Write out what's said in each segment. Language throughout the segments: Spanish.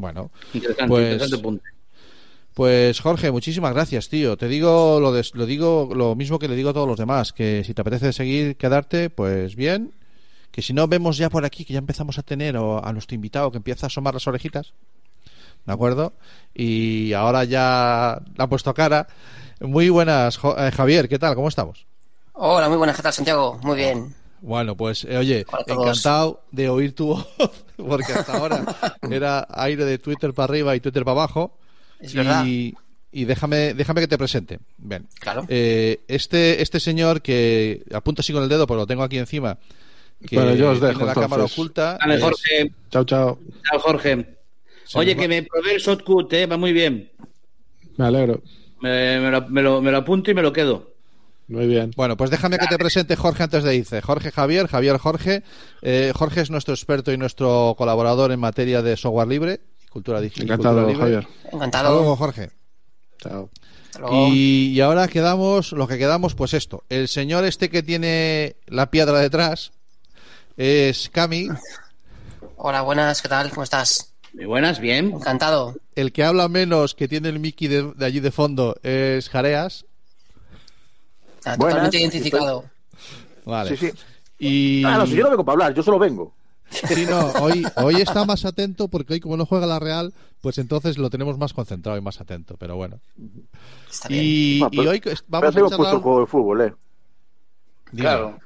Bueno, Interesante, pues, interesante punto. pues Jorge, muchísimas gracias, tío. Te digo lo, de- lo digo lo mismo que le digo a todos los demás, que si te apetece seguir quedarte, pues bien. Que si no vemos ya por aquí que ya empezamos a tener o a nuestro invitado que empieza a asomar las orejitas, ¿de acuerdo? Y ahora ya ha puesto cara. Muy buenas, Jo- eh, Javier, ¿qué tal? ¿Cómo estamos? Hola, muy buenas, ¿qué tal, Santiago? Muy bien. Bueno, pues eh, oye, encantado de oír tu voz, porque hasta ahora era aire de Twitter para arriba y Twitter para abajo. Es verdad. y, y déjame, déjame que te presente. Bien. Claro. Eh, este, este señor que apunta así con el dedo, pero lo tengo aquí encima, que Bueno, yo os tiene dejo, la cámara oculta. Dale, es- Jorge. Chao, chao. Chao, Jorge. Oye, que me probé el shotcut, ¿eh? Va muy bien. Me alegro. Me, me lo, me lo- me lo apunto y me lo quedo. Muy bien. Bueno, pues déjame que te presente Jorge antes de irse. Jorge Javier, Javier Jorge. Eh, Jorge es nuestro experto y nuestro colaborador en materia de software libre, cultura digital. y Encantado, cultura libre. Javier. Hasta luego, Encantado. Jorge. Chao. Hasta luego. Y, y ahora quedamos, lo que quedamos, pues esto. El señor este que tiene la piedra detrás es Cami, Hola, buenas, ¿qué tal? ¿Cómo estás? Muy buenas, bien. Encantado. el que habla menos, que tiene el Mickey de, de allí de fondo, es Jareas. Buenas, Totalmente identificado. Vale. Sí, sí. Y Ah, no, si yo no vengo para hablar, yo solo vengo. sí, no, hoy, hoy está más atento porque hoy como no juega la Real, pues entonces lo tenemos más concentrado y más atento, pero bueno. Está bien. Y, Bueno, y pero- hoy Pero vamos hemos a puesto charlar... un juego de fútbol, eh. Dime. Claro.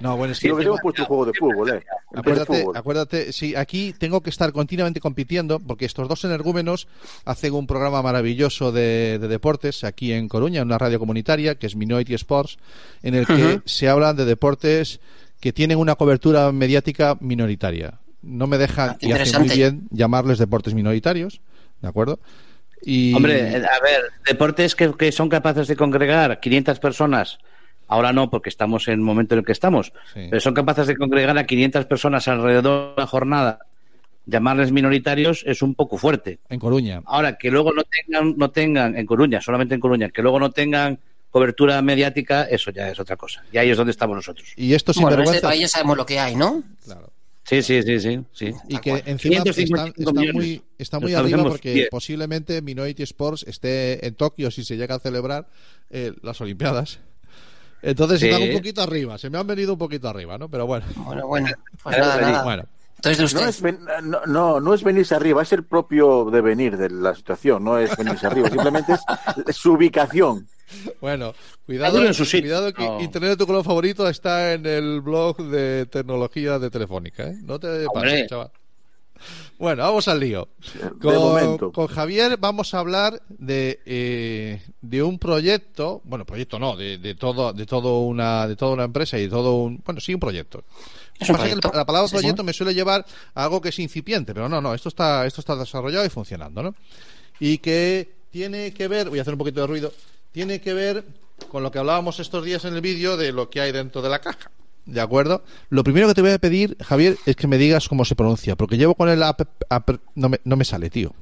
No, bueno, es que que hemos puesto un juego de fútbol, eh. Acuérdate, fútbol. acuérdate, sí, aquí tengo que estar continuamente compitiendo porque estos dos energúmenos hacen un programa maravilloso de, de deportes aquí en Coruña, en una radio comunitaria que es Minority Sports, en el que se hablan de deportes que tienen una cobertura mediática minoritaria. No me dejan, Ah, y hace muy bien, llamarles deportes minoritarios, ¿de acuerdo? Y, Hombre, eh, a ver, deportes que, que son capaces de congregar 500 personas, ahora no, porque estamos en el momento en el que estamos, Sí. pero son capaces de congregar a 500 personas alrededor de una jornada, llamarles minoritarios es un poco fuerte. en Coruña. Ahora, que luego no tengan, no tengan, en Coruña, solamente en Coruña, que luego no tengan cobertura mediática, eso ya es otra cosa. Y ahí es donde estamos nosotros. Y estos Bueno, en este país ya sabemos lo que hay, ¿no? Claro. Sí, sí, sí, sí. sí. y que encima 555 está, está muy, está muy arriba porque bien. posiblemente Minority Sports esté en Tokio si se llega a celebrar eh, las Olimpiadas. Entonces Sí. están un poquito arriba, se me han venido un poquito arriba, ¿no? Pero bueno, Bueno, bueno. Pues nada, nada. bueno. Entonces. No es, ven- no, no, no es venirse arriba, es el propio devenir de la situación, no es venirse arriba, simplemente es su ubicación. Bueno, cuidado, uno en su sitio. cuidado que No. Internet de tu color favorito está en el blog de tecnología de Telefónica, ¿eh? No te pases, chaval. Bueno, vamos al lío. Con, Javier vamos a hablar de, eh, de un proyecto, bueno, proyecto no, de, de todo, de todo una, de toda una empresa y de todo un, bueno, sí, un proyecto. Es un Pasa que la palabra Sí, proyecto sí. me suele llevar a algo que es incipiente, pero no, no, esto está, esto está desarrollado y funcionando, ¿no? Y que tiene que ver, voy a hacer un poquito de ruido, tiene que ver con lo que hablábamos estos días en el vídeo de lo que hay dentro de la caja. ¿De acuerdo? Lo primero que te voy a pedir, Javier, es que me digas cómo se pronuncia, porque llevo con el app, app- no, me, no me sale, tío.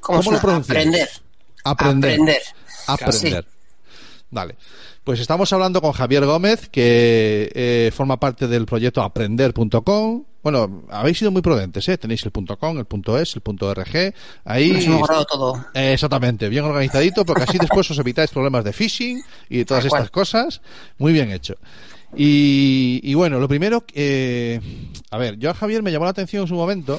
¿Cómo, ¿cómo lo pronuncias? Aprender. Aprender. Aprender. Aprender. Vale. Pues estamos hablando con Javier Gómez, que eh, forma parte del proyecto aprender.com. Bueno, habéis sido muy prudentes, ¿eh? Tenéis el .com, el .es, el .rg. Ahí Nos hemos todo. Eh, exactamente, bien organizadito, porque así después os evitáis problemas de phishing y todas estas cosas. Muy bien hecho. Y, y bueno, lo primero, eh, a ver, yo a Javier me llamó la atención en su momento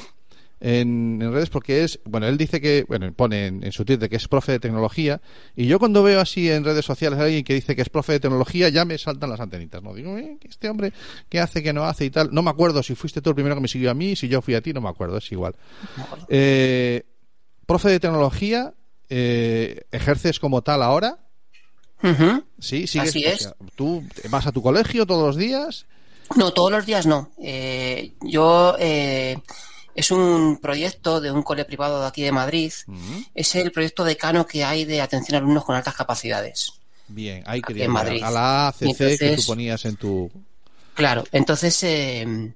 en, en redes porque es, bueno, él dice que, bueno, pone en, en su Twitter que es profe de tecnología y yo cuando veo así en redes sociales a alguien que dice que es profe de tecnología ya me saltan las antenitas, ¿no? Digo, eh, este hombre, ¿qué hace, qué no hace y tal? No me acuerdo si fuiste tú el primero que me siguió a mí, si yo fui a ti, no me acuerdo, es igual. Eh, profe de tecnología, eh, ¿ejerces como tal ahora? Sí, sigues, Así o es. sea, ¿Tú vas a tu colegio todos los días? No, todos los días no. Eh, yo eh, es un proyecto de un cole privado de aquí de Madrid. Es el proyecto decano que hay de atención a alumnos con altas capacidades. Bien, ahí quería en Madrid. a la ACC que tú ponías en tu... Claro, entonces eh,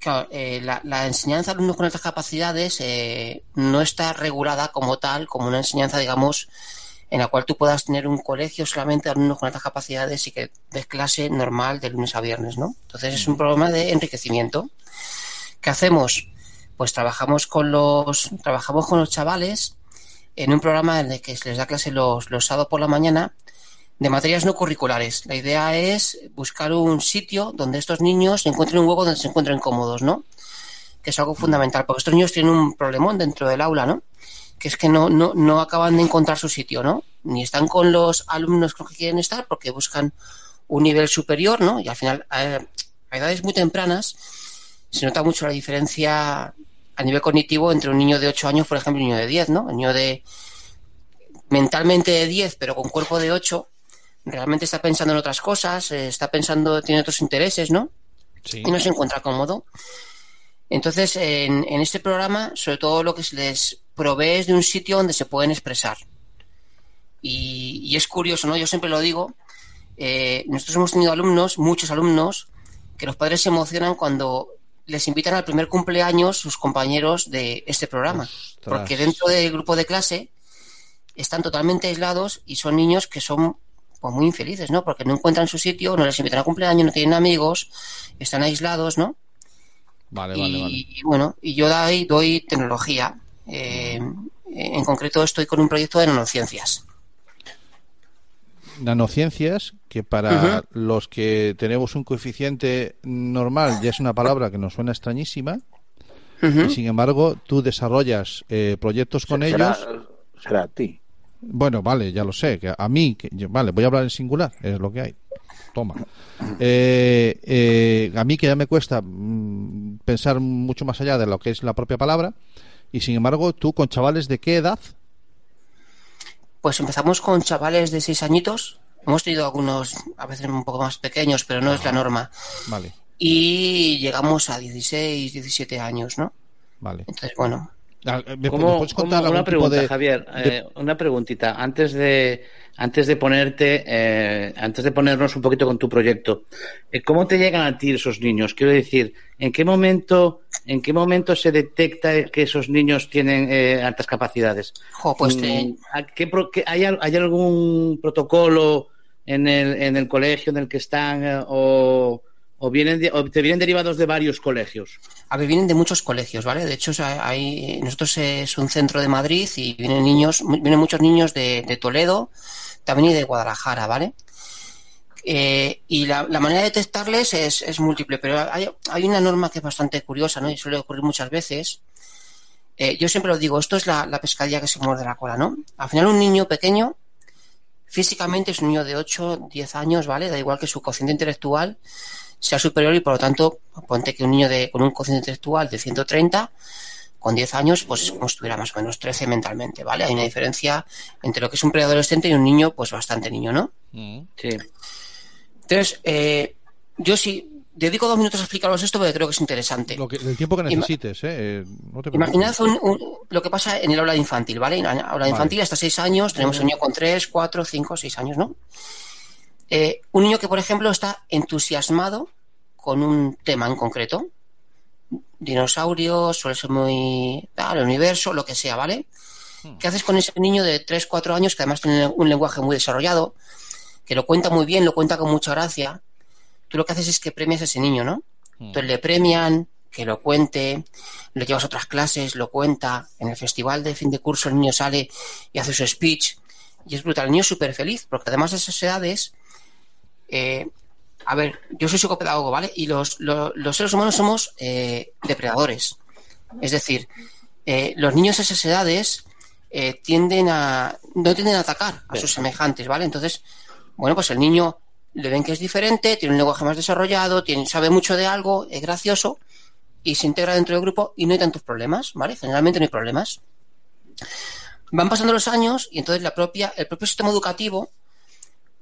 claro, eh, la, la enseñanza a alumnos con altas capacidades eh, no está regulada como tal, como una enseñanza, digamos, en la cual tú puedas tener un colegio solamente de alumnos con altas capacidades y que des clase normal de lunes a viernes, ¿no? Entonces es un programa de enriquecimiento. ¿Qué hacemos? pues trabajamos con los, trabajamos con los chavales en un programa en el que se les da clase los, los sábados por la mañana de materias no curriculares. La idea es buscar un sitio donde estos niños encuentren un hueco donde se encuentren cómodos, ¿no? Que es algo fundamental, porque estos niños tienen un problemón dentro del aula, ¿no? Que es que no, no, no acaban de encontrar su sitio, ¿no? Ni están con los alumnos con los que quieren estar porque buscan un nivel superior, ¿no? Y al final, a, a edades muy tempranas, se nota mucho la diferencia a nivel cognitivo entre un niño de 8 años, por ejemplo, y un niño de 10, ¿no? El niño de mentalmente de 10, pero con cuerpo de 8, realmente está pensando en otras cosas, eh, está pensando, tiene otros intereses, ¿no? Sí. Y no se encuentra cómodo. Entonces, en, en este programa, sobre todo lo que se les provee es de un sitio donde se pueden expresar. Y, y es curioso, ¿no? Yo siempre lo digo. eh, nosotros hemos tenido alumnos, muchos alumnos, que los padres se emocionan cuando les invitan al primer cumpleaños sus compañeros de este programa. Ostras. Porque dentro del grupo de clase están totalmente aislados y son niños que son pues, muy infelices, ¿no? Porque no encuentran su sitio, no les invitan a cumpleaños, no tienen amigos, están aislados, ¿no? Vale, y, vale, vale. y bueno, y yo doy, doy tecnología. Eh, en concreto estoy con un proyecto de nanociencias. Nanociencias, que para los que tenemos un coeficiente normal ya es una palabra que nos suena extrañísima, y sin embargo tú desarrollas eh, proyectos con será, ellos. será a ti. Bueno, vale, ya lo sé, que a mí, que yo- vale, voy a hablar en singular, es lo que hay. Toma. Eh, eh, a mí que ya me cuesta mm, pensar mucho más allá de lo que es la propia palabra, y sin embargo tú con chavales de qué edad, Pues empezamos con chavales de seis añitos. Hemos tenido algunos, a veces un poco más pequeños, pero no es la norma. vale, Y llegamos a 16, 17 años, ¿no? vale. Entonces, bueno, ¿Me, me ¿Cómo- puedes cómo- contar una pregunta, de- Javier, de- eh, una preguntita. Antes de, antes de ponerte, eh, antes de ponernos un poquito con tu proyecto, eh, ¿cómo te llegan a ti esos niños? Quiero decir, ¿en qué momento, en qué momento se detecta que esos niños tienen eh, altas capacidades? jo, pues te- Mm, ¿a qué pro- qué- hay, al- ¿Hay algún protocolo en el, en el colegio en el que están eh, o, o vienen de- o te vienen derivados de varios colegios? A ver, vienen de muchos colegios, ¿vale? De hecho, hay, nosotros es un centro de Madrid y vienen niños, vienen muchos niños de, de Toledo, también y de Guadalajara, ¿vale? Eh, y la, la manera de detectarles es, es múltiple, pero hay, hay una norma que es bastante curiosa, ¿no? Y suele ocurrir muchas veces. Eh, yo siempre lo digo, esto es la, la pescadilla que se muerde la cola, ¿no? Al final, un niño pequeño, físicamente es un niño de 8, 10 años, ¿vale? Da igual que su cociente intelectual sea superior y por lo tanto, ponte que un niño de, con un cociente intelectual de 130, con 10 años, pues es como si estuviera más o menos 13 mentalmente, ¿vale? Hay una diferencia entre lo que es un preadolescente y un niño, pues bastante niño, ¿no? Mm. Sí. Entonces, eh, yo sí dedico dos minutos a explicaros esto porque creo que es interesante. Lo que, el tiempo que necesites, ¿eh? Eh, no te Imaginad un- un- lo que pasa en el aula infantil, ¿vale? En la aula Vale. infantil hasta 6 años, tenemos un niño con 3, 4, 5, 6 años, ¿no? Eh, un niño que, por ejemplo, está entusiasmado con un tema en concreto. Dinosaurios, suele ser muy... tal, el universo, lo que sea, ¿vale? ¿Qué haces con ese niño de 3, 4 años que además tiene un lenguaje muy desarrollado, que lo cuenta muy bien, lo cuenta con mucha gracia? Tú lo que haces es que premias a ese niño, ¿no? Entonces le premian, que lo cuente, lo llevas a otras clases, lo cuenta. En el festival de fin de curso el niño sale y hace su speech. Y es brutal. El niño es súper feliz, porque además de esas edades, eh, a ver, yo soy psicopedagogo, ¿vale? Y los, lo- los seres humanos somos eh, depredadores. Es decir, eh, los niños a esas edades eh, tienden a. no tienden a atacar a sus semejantes, ¿vale? Entonces, bueno, pues el niño le ven que es diferente, tiene un lenguaje más desarrollado, tiene, sabe mucho de algo, es gracioso y se integra dentro del grupo y no hay tantos problemas, ¿vale? Generalmente no hay problemas. Van pasando los años y entonces la propia, el propio sistema educativo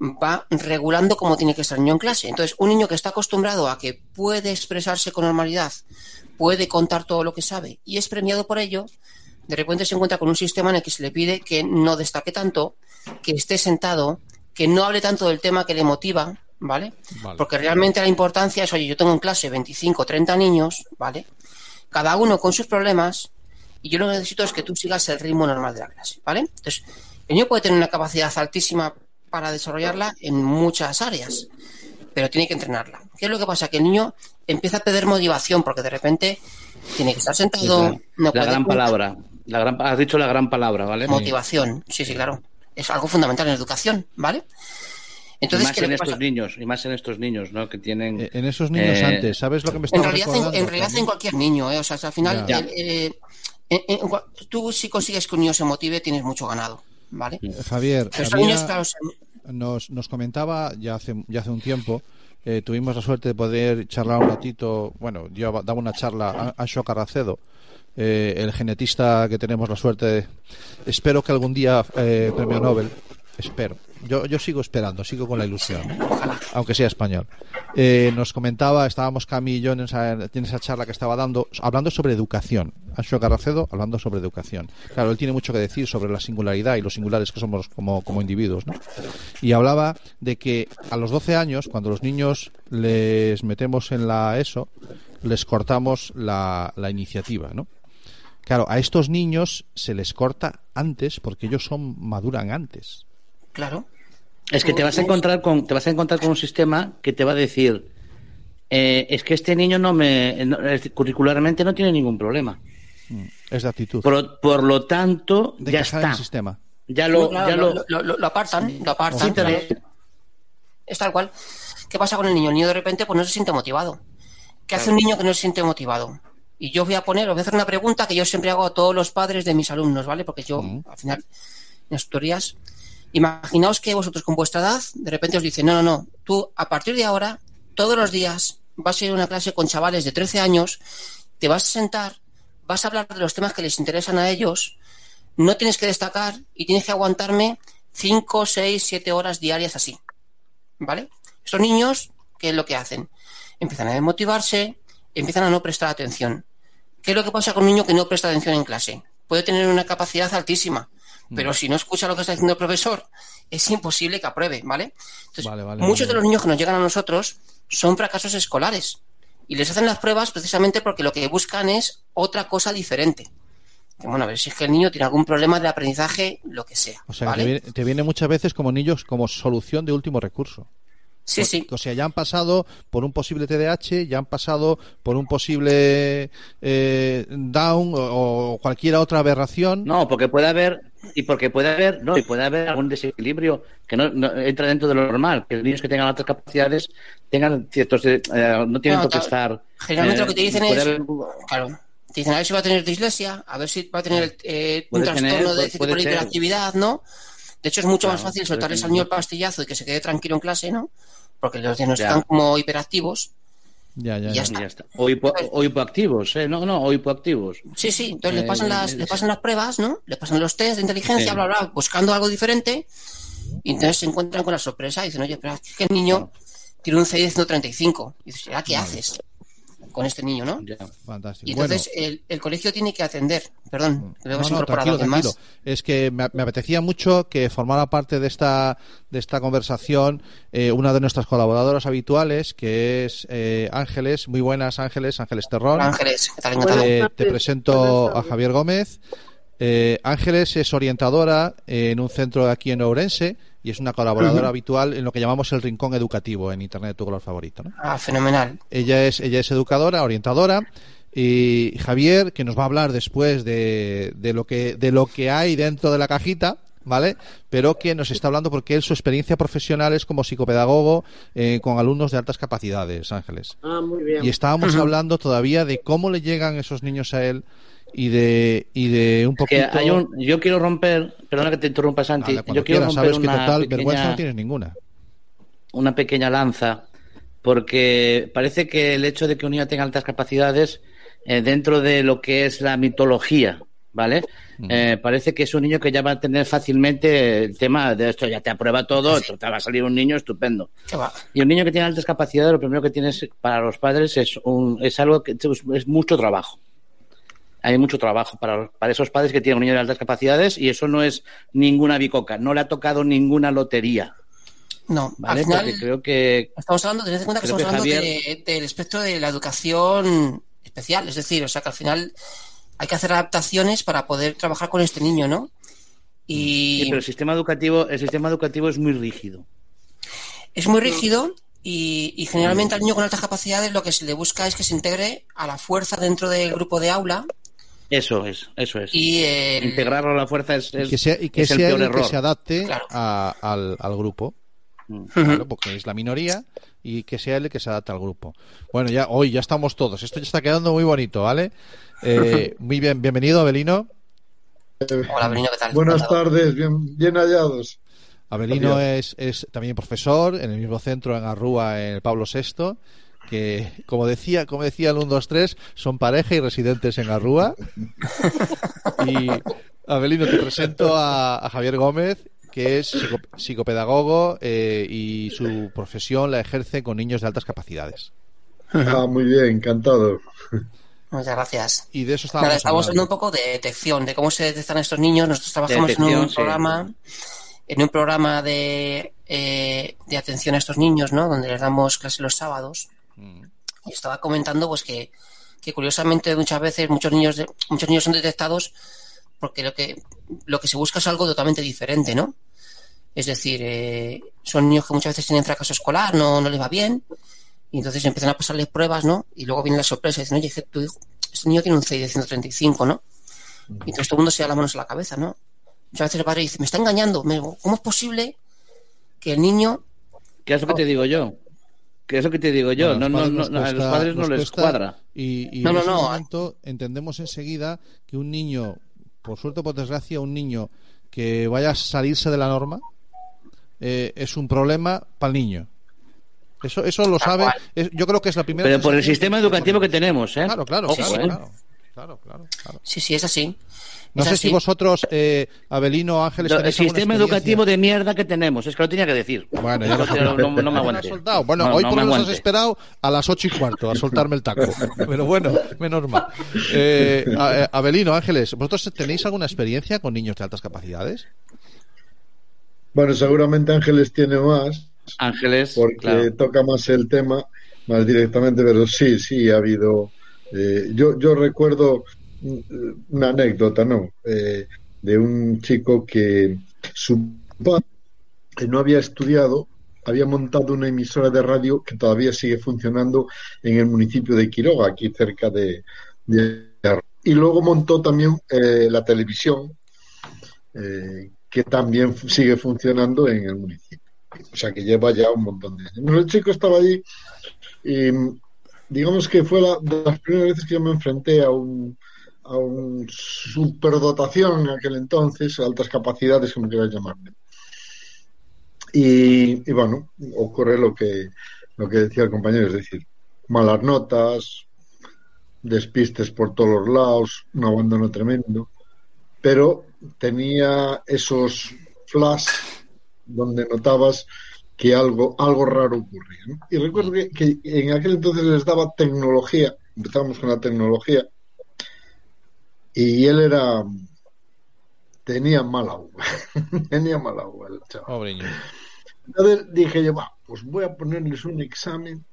va regulando cómo tiene que estar el niño en clase. Entonces, un niño que está acostumbrado a que puede expresarse con normalidad, puede contar todo lo que sabe y es premiado por ello, de repente se encuentra con un sistema en el que se le pide que no destaque tanto, que esté sentado, que no hable tanto del tema que le motiva, ¿vale? Vale. Porque realmente la importancia es, oye, yo tengo en clase 25 o 30 niños, ¿vale? Cada uno con sus problemas y yo lo que necesito es que tú sigas el ritmo normal de la clase, ¿vale? Entonces, el niño puede tener una capacidad altísima para desarrollarla en muchas áreas, pero tiene que entrenarla. ¿Qué es lo que pasa? Que el niño empieza a perder motivación porque de repente Tiene que estar sentado. la, no la puede gran palabra. La gran, has dicho la gran palabra, ¿vale? Motivación, sí, sí, claro. Es algo fundamental en educación, ¿vale? y Entonces, más ¿qué es en estos pasa? niños, y más en estos niños, ¿no? Que tienen. Eh, En esos niños Eh, antes, ¿sabes lo que me En estaba realidad, en, recordando? en realidad en cualquier niño, ¿eh? O sea, al final, el, eh, en- en tú si consigues que un niño se motive, tienes mucho ganado, ¿vale? Javier, nos, nos comentaba ya hace, ya hace un tiempo, eh, tuvimos la suerte de poder charlar un ratito, bueno, yo daba una charla a Asho Carracedo, eh, el genetista que tenemos la suerte de, espero que algún día eh, premio Nobel, espero, yo, yo sigo esperando, sigo con la ilusión, aunque sea español. Eh, nos comentaba, estábamos Cami yo en esa, charla que estaba dando, hablando sobre educación. Asho Carracedo hablando sobre educación. Claro, él tiene mucho que decir sobre la singularidad y los singulares que somos como, como individuos, ¿no? Y hablaba de que a los 12 años, cuando los niños les metemos en la ESO, les cortamos la, la iniciativa, ¿no? Claro, a estos niños se les corta antes porque ellos son maduran antes. claro. Es que te vas a encontrar con, te vas a encontrar con un sistema que te va a decir, eh, es que este niño no me, no- curricularmente no tiene ningún problema. Es de actitud. Por, lo- por lo tanto, de ya está. el sistema. Ya lo, Claro, ya lo, lo, lo- lo- lo apartan, lo apartan. Es tal cual. ¿Qué pasa con el niño? El niño de repente pues no se siente motivado. ¿Qué hace un niño que no se siente motivado? Y yo voy a poner, os voy a hacer una pregunta que yo siempre hago a todos los padres de mis alumnos, ¿vale? Porque yo, al final, en las tutorías, imaginaos que vosotros con vuestra edad, de repente os dicen, no, no, no, tú a partir de ahora, todos los días, vas a ir a una clase con chavales de 13 años, te vas a sentar, vas a hablar de los temas que les interesan a ellos, no tienes que destacar y tienes que aguantarme 5, 6, 7 horas diarias así. ¿Vale? Estos niños, ¿qué es lo que hacen? Empiezan a desmotivarse, empiezan a no prestar atención. ¿Qué es lo que pasa con un niño que no presta atención en clase? Puede tener una capacidad altísima, pero si no escucha lo que está diciendo el profesor, es imposible que apruebe, ¿vale? Entonces, Vale, vale, muchos vale. de los niños que nos llegan a nosotros son fracasos escolares y les hacen las pruebas precisamente porque lo que buscan es otra cosa diferente. Que, bueno, a ver si es que el niño tiene algún problema de aprendizaje, lo que sea. O sea, que viene, te viene muchas veces como niños como solución de último recurso. Sí, sí. O sea, ya han pasado por un posible TDAH, ya han pasado por un posible eh, Down o, o cualquier otra aberración. no, porque puede haber, y porque puede haber, no, y puede haber algún desequilibrio que no, no entra dentro de lo normal, que los niños que tengan otras capacidades tengan ciertos, eh, no tienen No, por qué estar. Generalmente eh, lo que te dicen es, haber- claro, te dicen a ver si va a tener dislexia, a ver si va a tener eh, un Puede tener, trastorno de puede- tipo de ser. hiperactividad, ¿no? De hecho, es mucho más fácil soltarles al niño el pastillazo y que se quede tranquilo en clase, ¿no? Porque los diagnostican Ya. como hiperactivos. Ya, ya, Y ya. ya está. O, hipo- o hipoactivos, ¿eh? No, no, o hipoactivos. Sí, sí, entonces Eh, les pasan las, es- les pasan las pruebas, ¿no? Les pasan los test de inteligencia, Sí. bla, bla, buscando algo diferente. Y entonces se encuentran con la sorpresa y dicen, oye, pero es que el niño tiene un CI de 135. Y dices, ¿ya qué haces con este niño, no? Ya. Fantástico. Y Bueno, entonces el, el colegio tiene que atender, perdón, que no, no, incorporado tranquilo. Es que me, me apetecía mucho que formara parte de esta de esta conversación eh, una de nuestras colaboradoras habituales, que es eh, Ángeles. Muy buenas, Ángeles. Ángeles Terrón. Ángeles, ¿qué tal? Eh, te presento a. Javier Gómez. Eh, Ángeles es orientadora en un centro aquí en Ourense y es una colaboradora habitual en lo que llamamos el rincón educativo en Internet de tu color favorito. ¿no? Ah, fenomenal. Ella es, ella es educadora, orientadora. Y Javier, que nos va a hablar después de, de lo que, de lo que hay dentro de la cajita, ¿vale? Pero que nos está hablando porque él su experiencia profesional es como psicopedagogo eh, con alumnos de altas capacidades, Ángeles. Ah, muy bien. Y estábamos hablando todavía de cómo le llegan esos niños a él y de, y de un Que poquito... hay un, yo quiero romper, perdona que te interrumpa Santi, yo quiero quieras, romper sabes que una total pequeña- vergüenza no tienes ninguna. una pequeña lanza, porque parece que el hecho de que un niño tenga altas capacidades eh, dentro de lo que es la mitología, ¿vale? Eh, parece que es un niño que ya va a tener fácilmente el tema de esto, ya te aprueba todo, esto te va a salir un niño estupendo. Y un niño que tiene altas capacidades, lo primero que tienes para los padres es, un, es algo que es mucho trabajo. Hay mucho trabajo para, para esos padres que tienen un niño de altas capacidades y eso no es ninguna bicoca, no le ha tocado ninguna lotería, No, ¿vale? al final Porque creo que estamos hablando, tened en cuenta que estamos que hablando de- del espectro de la educación especial, es decir, o sea que al final hay que hacer adaptaciones para poder trabajar con este niño, ¿no? Y Sí, pero el sistema educativo, el sistema educativo es muy rígido. es muy rígido Y, y generalmente al niño con altas capacidades lo que se le busca es que se integre a la fuerza dentro del grupo de aula Eso es, eso es. y el- Integrarlo a la fuerza es, Y es- que sea, y que es el sea peor el que error. se adapte Claro. a- al, al grupo. Mm. Claro, porque es la minoría y que sea él el que se adapte al grupo. Bueno, ya hoy ya estamos todos. Esto ya está quedando muy bonito, ¿vale? Eh, muy bien, bienvenido, Abelino. Hola, Benino, ¿qué tal? Buenas tardes, bien, bien hallados. Abelino es, es también profesor en el mismo centro en Arrúa, en el Pablo VI, que como decía, como decía el 1, 2, 3, son pareja y residentes en Arrúa. Y Abelino, te presento a, a Javier Gómez, que es psico- psicopedagogo eh, y su profesión la ejerce con niños de altas capacidades. Ah, muy bien, encantado. Muchas gracias. Y de eso estábamos Nada, estamos hablando hablando. un poco de detección, de cómo se detectan estos niños. Nosotros trabajamos en un sí. programa, en un programa de, eh, de atención a estos niños, ¿no? Donde les damos clases los sábados. Y estaba comentando, pues que, que curiosamente muchas veces muchos niños, de- muchos niños son detectados porque lo que, lo que se busca es algo totalmente diferente, ¿no? Es decir, eh, son niños que muchas veces tienen fracaso escolar, no, no les va bien, y entonces empiezan a pasarles pruebas, ¿no? Y luego viene la sorpresa y dicen, oye, tu hijo, este niño tiene un CI de 135, ¿no? Y entonces todo el mundo se da las manos a la cabeza, ¿no? Muchas veces el padre dice, me está engañando, ¿cómo es posible que el niño ¿Qué es lo que te digo yo? ¿Qué es lo que te digo yo? Bueno, no, a los no, padres no, a los padres no les cuadra. Y, y No, en no, ese no. momento entendemos enseguida que un niño, por suerte o por desgracia, un niño que vaya a salirse de la norma eh, es un problema para el niño. Eso, eso lo sabe. es- yo creo que es la primera. Pero por el sistema educativo que tenemos, ¿eh? Claro, claro, Ojo, claro, ¿eh? claro, claro, claro, claro. Sí, sí, es así. No Es sé así. si vosotros, eh, Abelino, Ángeles, el sistema educativo de mierda que tenemos, es que lo tenía que decir. Bueno, ya lo no, no, no, me. Bueno, No, hoy no por me lo menos has esperado a las ocho y cuarto a soltarme el taco. Pero bueno, menos mal. Eh, eh, Abelino, Ángeles, ¿vosotros tenéis alguna experiencia con niños de altas capacidades? Bueno, seguramente Ángeles tiene más, Ángeles, porque claro. toca más el tema, más directamente, pero sí, sí, ha habido. eh, yo, yo recuerdo una anécdota, ¿no? Eh, de un chico que su padre no había estudiado, había montado una emisora de radio que todavía sigue funcionando en el municipio de Quiroga, aquí cerca de. y luego montó también eh, la televisión, eh, que también sigue funcionando en el municipio. O sea que lleva ya un montón de años. El chico estaba allí y digamos que fue la, de las primeras veces que yo me enfrenté a un, a un superdotación en aquel entonces, altas capacidades, como quieras llamarle. Y, y bueno, ocurre lo que, lo que decía el compañero, es decir, malas notas, despistes por todos los lados, un abandono tremendo, pero tenía esos flash donde notabas que algo, algo raro ocurría. Y recuerdo que, que en aquel entonces les daba tecnología, empezamos con la tecnología, y él era, tenía mal agua, tenía mal agua el chaval. Pobre. Entonces dije yo, va, pues voy a ponerles un examen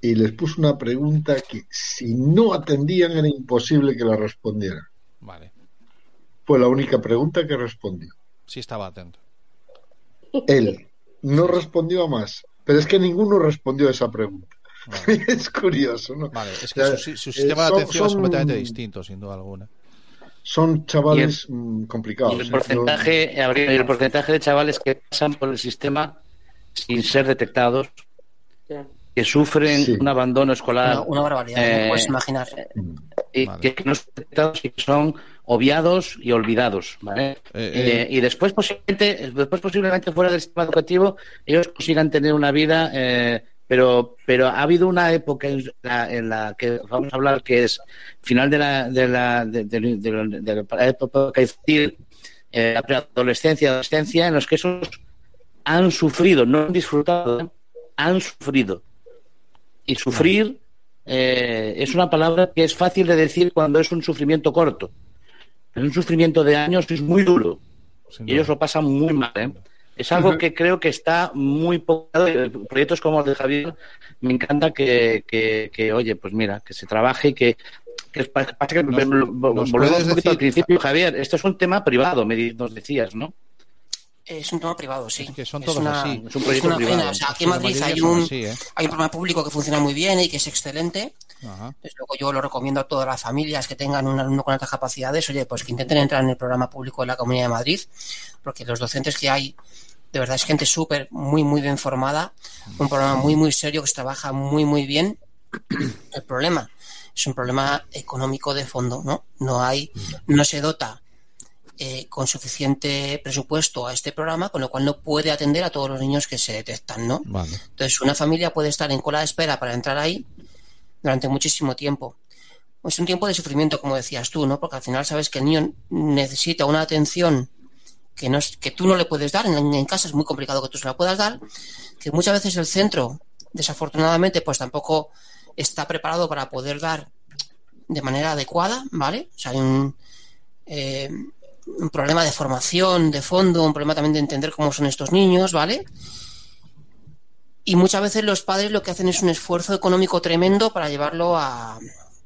y les puse una pregunta que si no atendían era imposible que la respondieran. Vale, Fue la única pregunta que respondió. sí estaba atento. Él no respondió a más, pero es que ninguno respondió a esa pregunta. Vale, es curioso, ¿no? Vale, es que su, su eh, sistema de son- atención es son- completamente distinto, sin duda alguna. Son chavales mm, complicados. Y el ¿eh? porcentaje, y el porcentaje de chavales que pasan por el sistema sin ser detectados, que sufren Sí. un abandono escolar Una, una barbaridad, eh, no puedes imaginar. y Vale. que no son detectados y que son obviados y olvidados, ¿vale? Eh, Eh, eh. y después posiblemente, después posiblemente fuera del sistema educativo ellos consigan tener una vida, eh, pero pero ha habido una época en la, en la que vamos a hablar que es final de la de la de, de- de- de la época decir, eh, la preadolescencia, adolescencia, en los que esos han sufrido, no han disfrutado, han sufrido. Y sufrir eh, es una palabra que es fácil de decir cuando es un sufrimiento corto. Pero un sufrimiento de años es muy duro. Y ellos lo pasan muy mal. ¿eh? Es algo que creo que está muy poco. Proyectos como el de Javier, me encanta que, que, que, oye, pues mira, que se trabaje y que. pasa que Nos- volvemos nos un poquito al principio, Javier. Esto es un tema privado, me nos decías, ¿no? Es un tema privado, sí. Es que son todos así. Es un proyecto una privado. pena. O sea, aquí en Madrid hay un, así, ¿eh? hay un programa público que funciona muy bien y que es excelente. Ajá. Luego yo lo recomiendo a todas las familias que tengan un alumno con altas capacidades, oye, pues que intenten entrar en el programa público de la Comunidad de Madrid, porque los docentes que hay, de verdad es gente súper, muy, muy bien formada, un programa muy, muy serio que se trabaja muy, muy bien. El problema es un problema económico de fondo, ¿no? No hay, no se dota eh, con suficiente presupuesto a este programa, con lo cual no puede atender a todos los niños que se detectan, ¿no? Vale. Entonces, una familia puede estar en cola de espera para entrar ahí durante muchísimo tiempo. Es un tiempo de sufrimiento, como decías tú, ¿no? Porque al final sabes que el niño necesita una atención que, no es, que tú no le puedes dar. En, casa es muy complicado que tú se la puedas dar. Que muchas veces el centro, desafortunadamente, pues tampoco está preparado para poder dar de manera adecuada, ¿vale? O sea, hay un, eh, un problema de formación de fondo, un problema también de entender cómo son estos niños, ¿vale? Y muchas veces los padres lo que hacen es un esfuerzo económico tremendo para llevarlo a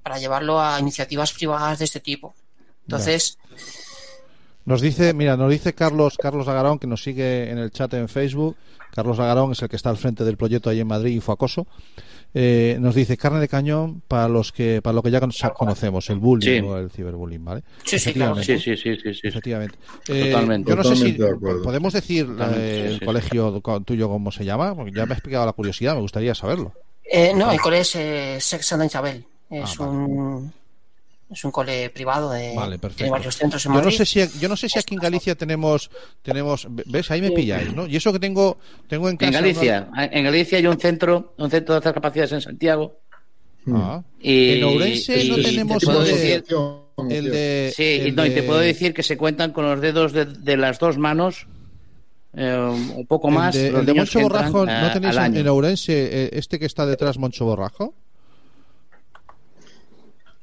para llevarlo a iniciativas privadas de este tipo. Entonces, Nos dice, mira, nos dice Carlos Carlos Agarón que nos sigue en el chat en Facebook. Carlos Agarón es el que está al frente del proyecto ahí en Madrid, Infoacoso. Eh, nos dice carne de cañón para los que para lo que ya con- conocemos, el bullying Sí. o el ciberbullying, ¿vale? Sí, sí, claro. Sí, sí, sí, sí, sí. Efectivamente. Eh, Totalmente. yo no sé si podemos decir eh, el sí, colegio co- tuyo cómo se llama, porque ya me ha explicado la curiosidad, me gustaría saberlo. eh, no, el cole es eh, Sex Santa Isabel. Es Ah, vale. un es un cole privado de Vale, varios centros en Yo no Madrid. sé si yo no sé si aquí en Galicia tenemos tenemos ves ahí me pilláis, ¿no? Y eso que tengo tengo en casa En Galicia, en Galicia hay un centro, un centro de altas capacidades en Santiago. Ah. Y, En Ourense no tenemos te el de- el sí, y el no, y te puedo decir que se cuentan con los dedos de, de las dos manos, eh, un poco el más. el de niños Moncho Borrajo, ah, ¿no tenéis en, en Ourense eh, este que está detrás Moncho Borrajo?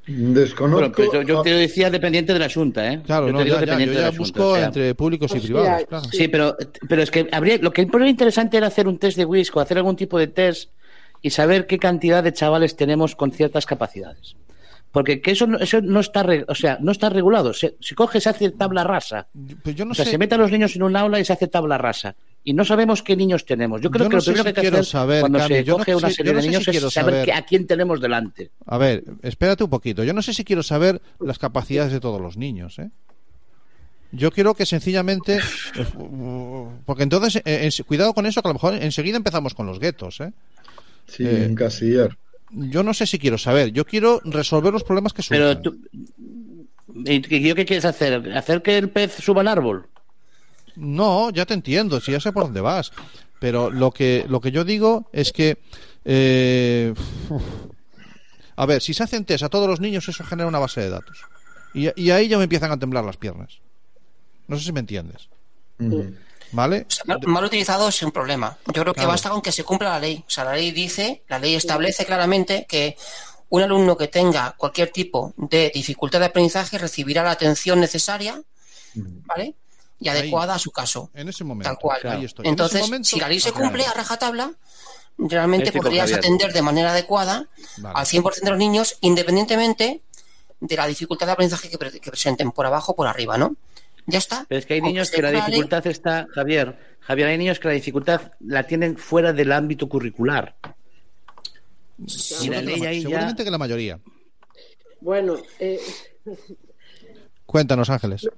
Desconozco. Bueno, pero yo, yo te lo decía dependiente de la Junta, ¿eh? Claro, Yo no, te digo ya, ya, dependiente yo de ya la Junta, busco o sea, entre públicos y Hostia, privados, claro. Sí, pero, pero es que habría, lo que es interesante era hacer un test de WISC o hacer algún tipo de test y saber qué cantidad de chavales tenemos con ciertas capacidades. Porque que eso, no- eso no está o sea, no está regulado. Se, se coge, se hace tabla rasa. Pues yo no o sea, sé, se meten a los niños en un aula y se hace tabla rasa. Y no sabemos qué niños tenemos. Yo creo Yo que no lo primero si que hay que quiero hacer saber, cuando Cami, se yo no coge una sé- serie yo no de niños si quiero es saber saber- qué- a quién tenemos delante. A ver, espérate un poquito. Yo no sé si quiero saber las capacidades de todos los niños, ¿eh? Yo quiero que sencillamente, eh, porque entonces, eh, eh, cuidado con eso, que a lo mejor enseguida empezamos con los guetos, ¿eh? Sí, Eh, encasillar. Yo no sé si quiero saber. Yo quiero resolver los problemas que surjan. Pero tú, ¿y y yo qué quieres hacer? ¿Hacer que el pez suba al árbol? No, ya te entiendo, si ya sé por dónde vas. Pero lo que, lo que yo digo es que. eh, a ver, si se hacen test a todos los niños, eso genera una base de datos. Y, y ahí ya me empiezan a temblar las piernas. No sé si me entiendes. ¿Vale? O sea, mal, mal utilizado es un problema. Yo creo que Claro. basta con que se cumpla la ley. O sea, la ley dice, la ley establece claramente que un alumno que tenga cualquier tipo de dificultad de aprendizaje recibirá la atención necesaria, ¿vale? Y Ahí. adecuada a su caso. En ese momento. Tal cual. Ahí estoy. En Entonces, momento- si la ley se Claro. cumple a rajatabla, realmente podrías atender de manera adecuada Vale. al 100% de los niños, independientemente de la dificultad de aprendizaje que, pre- que presenten por abajo o por arriba, ¿no? Ya está. Pero es que hay niños que la ley, dificultad está, Javier, Javier, hay niños que la dificultad la tienen fuera del ámbito curricular. Y la ley ahí seguramente ya... que la mayoría. Bueno, eh, Cuéntanos, Ángeles.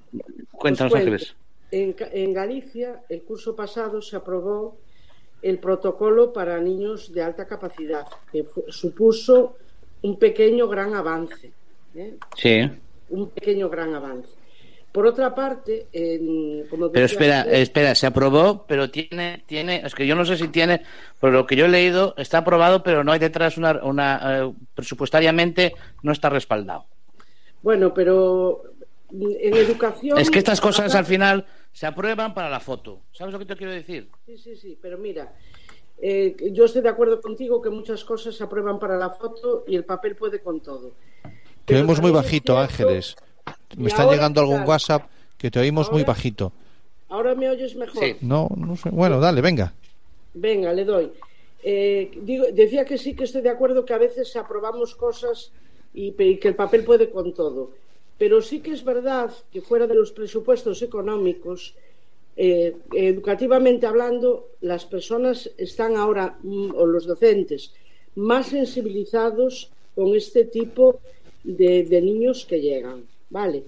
Cuéntanos, Os cuento. Ángeles. En, Galicia, el curso pasado se aprobó el protocolo para niños de alta capacidad, que supuso un pequeño gran avance. ¿eh? Sí. Un pequeño gran avance. Por otra parte, en- como Pero espera, espera, se aprobó, pero tiene, tiene, es que yo no sé si tiene, por lo que yo he leído, está aprobado, pero no hay detrás una, una eh, presupuestariamente no está respaldado. Bueno, pero en educación. Es que estas cosas al final se aprueban para la foto. ¿Sabes lo que te quiero decir? Sí, sí, sí, pero mira, eh, yo estoy de acuerdo contigo que muchas cosas se aprueban para la foto y el papel puede con todo. Te Pero oímos muy es bajito, cierto- Ángeles. Me está llegando algún claro, WhatsApp que te oímos muy bajito. Ahora me oyes mejor. Sí. No, no sé. Bueno, dale, venga. Venga, le doy. Eh, digo, decía que sí que estoy de acuerdo que a veces aprobamos cosas y, y que el papel puede con todo. Pero sí que es verdad que fuera de los presupuestos económicos, eh, educativamente hablando, las personas están ahora, mm, o los docentes, más sensibilizados con este tipo de, niños que llegan. ¿Vale?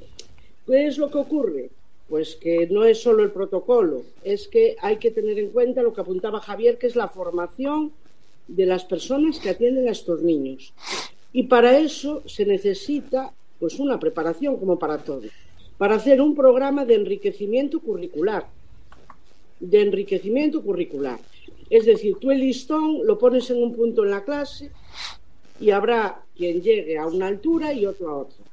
¿Qué es lo que ocurre? Pues que no es solo el protocolo, es que hay que tener en cuenta lo que apuntaba Javier, que es la formación de las personas que atienden a estos niños. Y para eso se necesita pues una preparación como para todo, para hacer un programa de enriquecimiento curricular, de enriquecimiento curricular. Es decir, tú el listón lo pones en un punto en la clase y habrá quien llegue a una altura y otro a otra.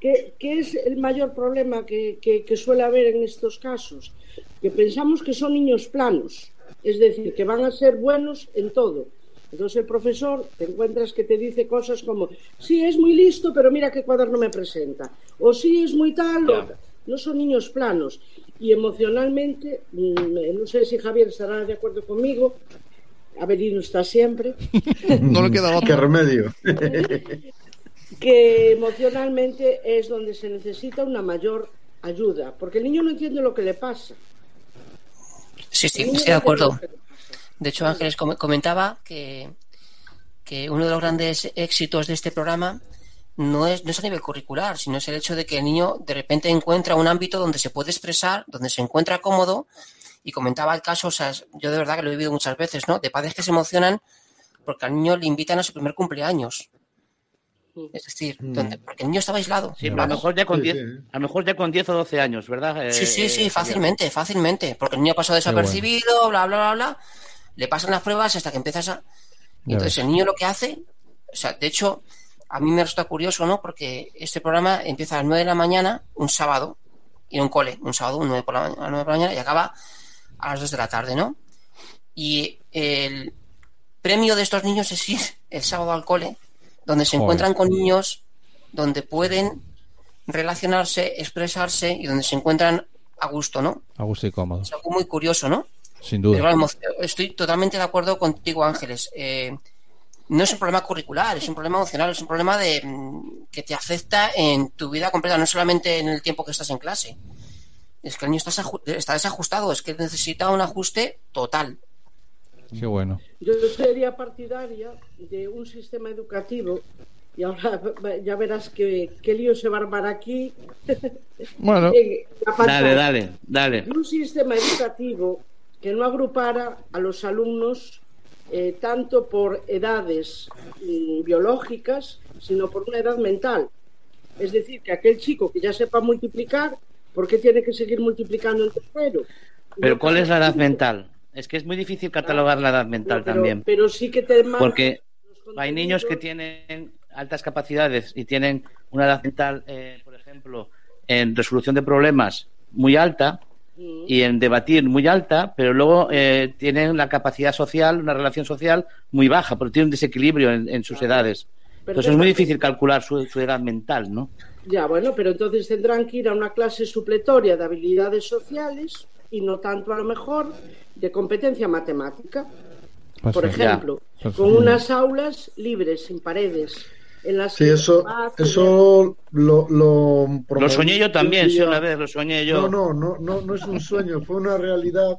¿Qué, es el mayor problema que, que suele haber en estos casos? Que pensamos que son niños planos, es decir, que van a ser buenos en todo. Entonces el profesor te encuentras que te dice cosas como, sí, es muy listo, pero mira qué cuaderno me presenta. O sí, es muy tal. o- No son niños planos. Y emocionalmente, mm, no sé si Javier estará de acuerdo conmigo, Avelino está siempre, No le queda ¿Qué otro. remedio? que emocionalmente es donde se necesita una mayor ayuda, porque el niño no entiende lo que le pasa. Sí, sí, estoy de acuerdo. entiende De hecho, Ángeles com- comentaba que, que uno de los grandes éxitos de este programa no es, no es a nivel curricular, sino es el hecho de que el niño de repente encuentra un ámbito donde se puede expresar, donde se encuentra cómodo. Y comentaba el caso, o sea, yo de verdad que lo he vivido muchas veces, ¿no? De padres que se emocionan porque al niño le invitan a su primer cumpleaños. Es decir, donde, porque el niño estaba aislado. Sí, pero a lo mejor ya con Sí, 10, sí. a lo mejor ya con 10 o 12 años, ¿verdad? Eh, Sí, sí, eh, sí, Javier? fácilmente, fácilmente. Porque el niño pasó desapercibido, bla, bla, bla, bla. Le pasan las pruebas hasta que empiezas a. Y entonces el niño lo que hace. O sea, de hecho, a mí me resulta curioso, ¿no? Porque este programa empieza a las 9 de la mañana, un sábado, y en un cole, un sábado, un 9 por la, ma- a las 9 por la mañana, y acaba a las 2 de la tarde, ¿no? Y el premio de estos niños es ir el sábado al cole, donde se Joder. encuentran con niños donde pueden relacionarse, expresarse y donde se encuentran a gusto, ¿no? A gusto y cómodo. Es algo muy curioso, ¿no? Sin duda. estoy totalmente de acuerdo contigo, Ángeles. Eh, no es un problema curricular, es un problema emocional, es un problema de mm, que te afecta en tu vida completa, no solamente en el tiempo que estás en clase. Es que el niño está, desaju- está desajustado, es que necesita un ajuste total. Qué bueno. Yo sería partidaria de un sistema educativo y ahora ya verás que, qué lío se va a armar aquí. Bueno. Dale, dale, dale. un sistema educativo que no agrupara a los alumnos eh, tanto por edades mm, biológicas, sino por una edad mental. Es decir, que aquel chico que ya sepa multiplicar, ¿por qué tiene que seguir multiplicando en tercero? Pero ¿cuál es la edad mental? Es que es muy difícil catalogar la edad mental No, pero, también. Pero sí que te Porque hay niños que tienen altas capacidades y tienen una edad mental, eh, por ejemplo, en resolución de problemas muy alta. Y en debatir muy alta, pero luego eh, tienen la capacidad social, una relación social muy baja, porque tienen un desequilibrio en, en sus edades. Entonces es muy difícil calcular su, su edad mental, ¿no? Ya, bueno, pero entonces tendrán que ir a una clase supletoria de habilidades sociales y no tanto a lo mejor de competencia matemática. pues Por sí. ejemplo, Ya. con unas aulas libres, sin paredes, en las Sí, que eso, eso lo, lo, Lo soñé yo también, sí, una vez, lo soñé yo. No, no, no, no, no es un sueño, fue una realidad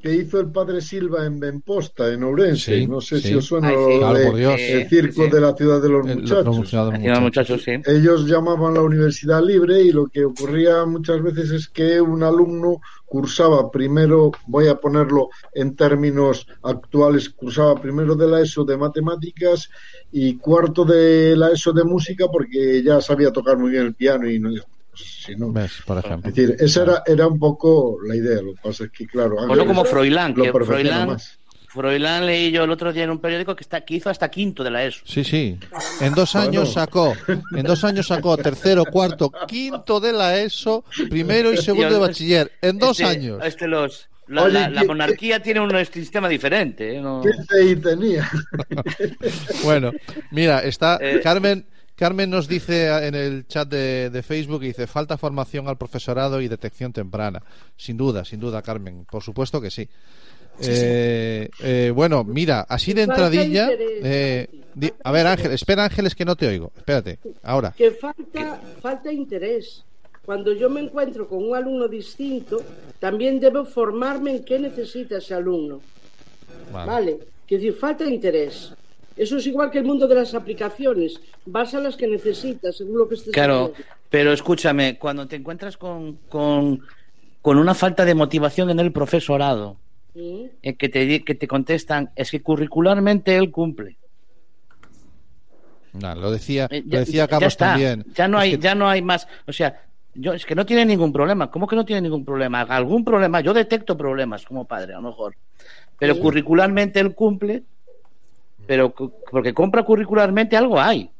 que hizo el padre Silva en Benposta, en Ourense. Sí, no sé sí. si os suena Ay, lo sí. Claro, de por Dios. el circo Sí, sí. de la ciudad de los El- muchachos. los muchachos. Hacían los muchachos, sí. Ellos llamaban la universidad libre y lo que ocurría muchas veces es que un alumno cursaba primero, voy a ponerlo en términos actuales, cursaba primero de la ESO de matemáticas y cuarto de la ESO de música porque ya sabía tocar muy bien el piano y no, si no- ¿Ves? Por ejemplo. es decir, esa era, era un poco la idea, lo que pasa es que claro, O no Ángeles como Froilán, que Froilán, más. Froilán leí yo el otro día en un periódico que, está, que hizo hasta quinto de la ESO. Sí, sí. En dos años sacó, en dos años sacó tercero, cuarto, quinto de la ESO, primero y segundo de bachiller. En dos Este- años. Este los, la, Oye, la- la ¿qué- monarquía tiene un sistema diferente. ¿eh? No- ¿Qué tenía? Bueno, mira, está Eh. Carmen. Carmen nos dice en el chat de, de Facebook, dice, falta formación al profesorado y detección temprana. Sin duda, sin duda, Carmen. Por supuesto que sí. Eh, eh, bueno, mira, así de entradilla... eh, di- a ver, Ángel, espera Ángeles que no te oigo. Espérate, ahora. que falta, falta interés. cuando yo me encuentro con un alumno distinto, también debo formarme en qué necesita ese alumno. Vale. ¿Vale? Quiero decir, falta interés. Eso es igual que el mundo de las aplicaciones. Vas a las que necesitas, según lo que estés Claro, haciendo. pero escúchame, cuando te encuentras con, con, con una falta de motivación en el profesorado, ¿Mm? en que te, que te contestan, es que curricularmente él cumple. Nah, lo decía, Eh, lo decía Carlos está. también. Ya no Es hay, que- ya no hay más. O sea, yo es que no tiene ningún problema. ¿Cómo que no tiene ningún problema? Algún problema. Yo detecto problemas como padre, a lo mejor. Pero Sí. curricularmente él cumple, pero porque compra curricularmente algo hay.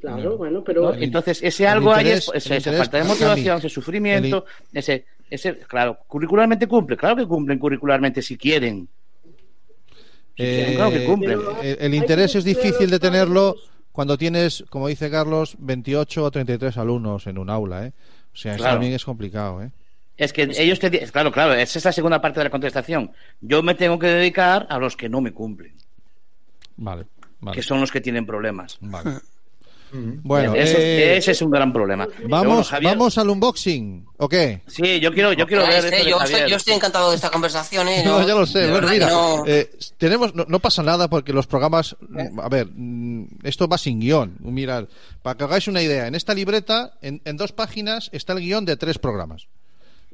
Claro, bueno, pero ¿no? Entonces, ese algo hay interés- es, esa falta de motivación, ese sufrimiento, ese, ese, claro, curricularmente cumple, claro que cumplen curricularmente si quieren. Eh, claro que cumple. Pero el, interés es difícil de tenerlo cuando tienes, como dice Carlos, 28 o 33 alumnos en un aula, ¿eh? O sea, eso también es complicado, ¿eh? Es que ellos te claro, claro, esa es la segunda parte de la contestación. Yo me tengo que dedicar a los que no me cumplen, Vale, vale. que son los que tienen problemas. vale. Bueno, ese, eh, ese es un gran problema. Bueno, vamos, Javier- vamos al unboxing, ¿o qué? Sí, yo quiero, yo quiero ver Este, esto de yo, Javier. estoy, yo estoy encantado de esta conversación. ¿eh? No, No, ya lo sé. Bueno, mira, no- eh, tenemos, no, no pasa nada porque los programas, mm, a ver, mm, esto va sin guion. Mirad, para que hagáis una idea, en esta libreta, en, en dos páginas, está el guion de tres programas.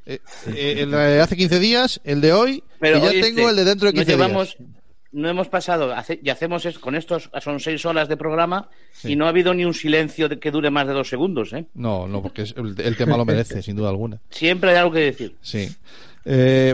Eh, eh, el de hace 15 días, el de hoy, Pero y ya tengo este, el de dentro de nos 15 llevamos, días. No hemos pasado, hace- y hacemos es- con estos, son seis horas de programa Sí. y no ha habido ni un silencio de que dure más de dos segundos. ¿eh? No, no, porque es- el, el tema lo merece, sin duda alguna. Siempre hay algo que decir. Sí. Eh,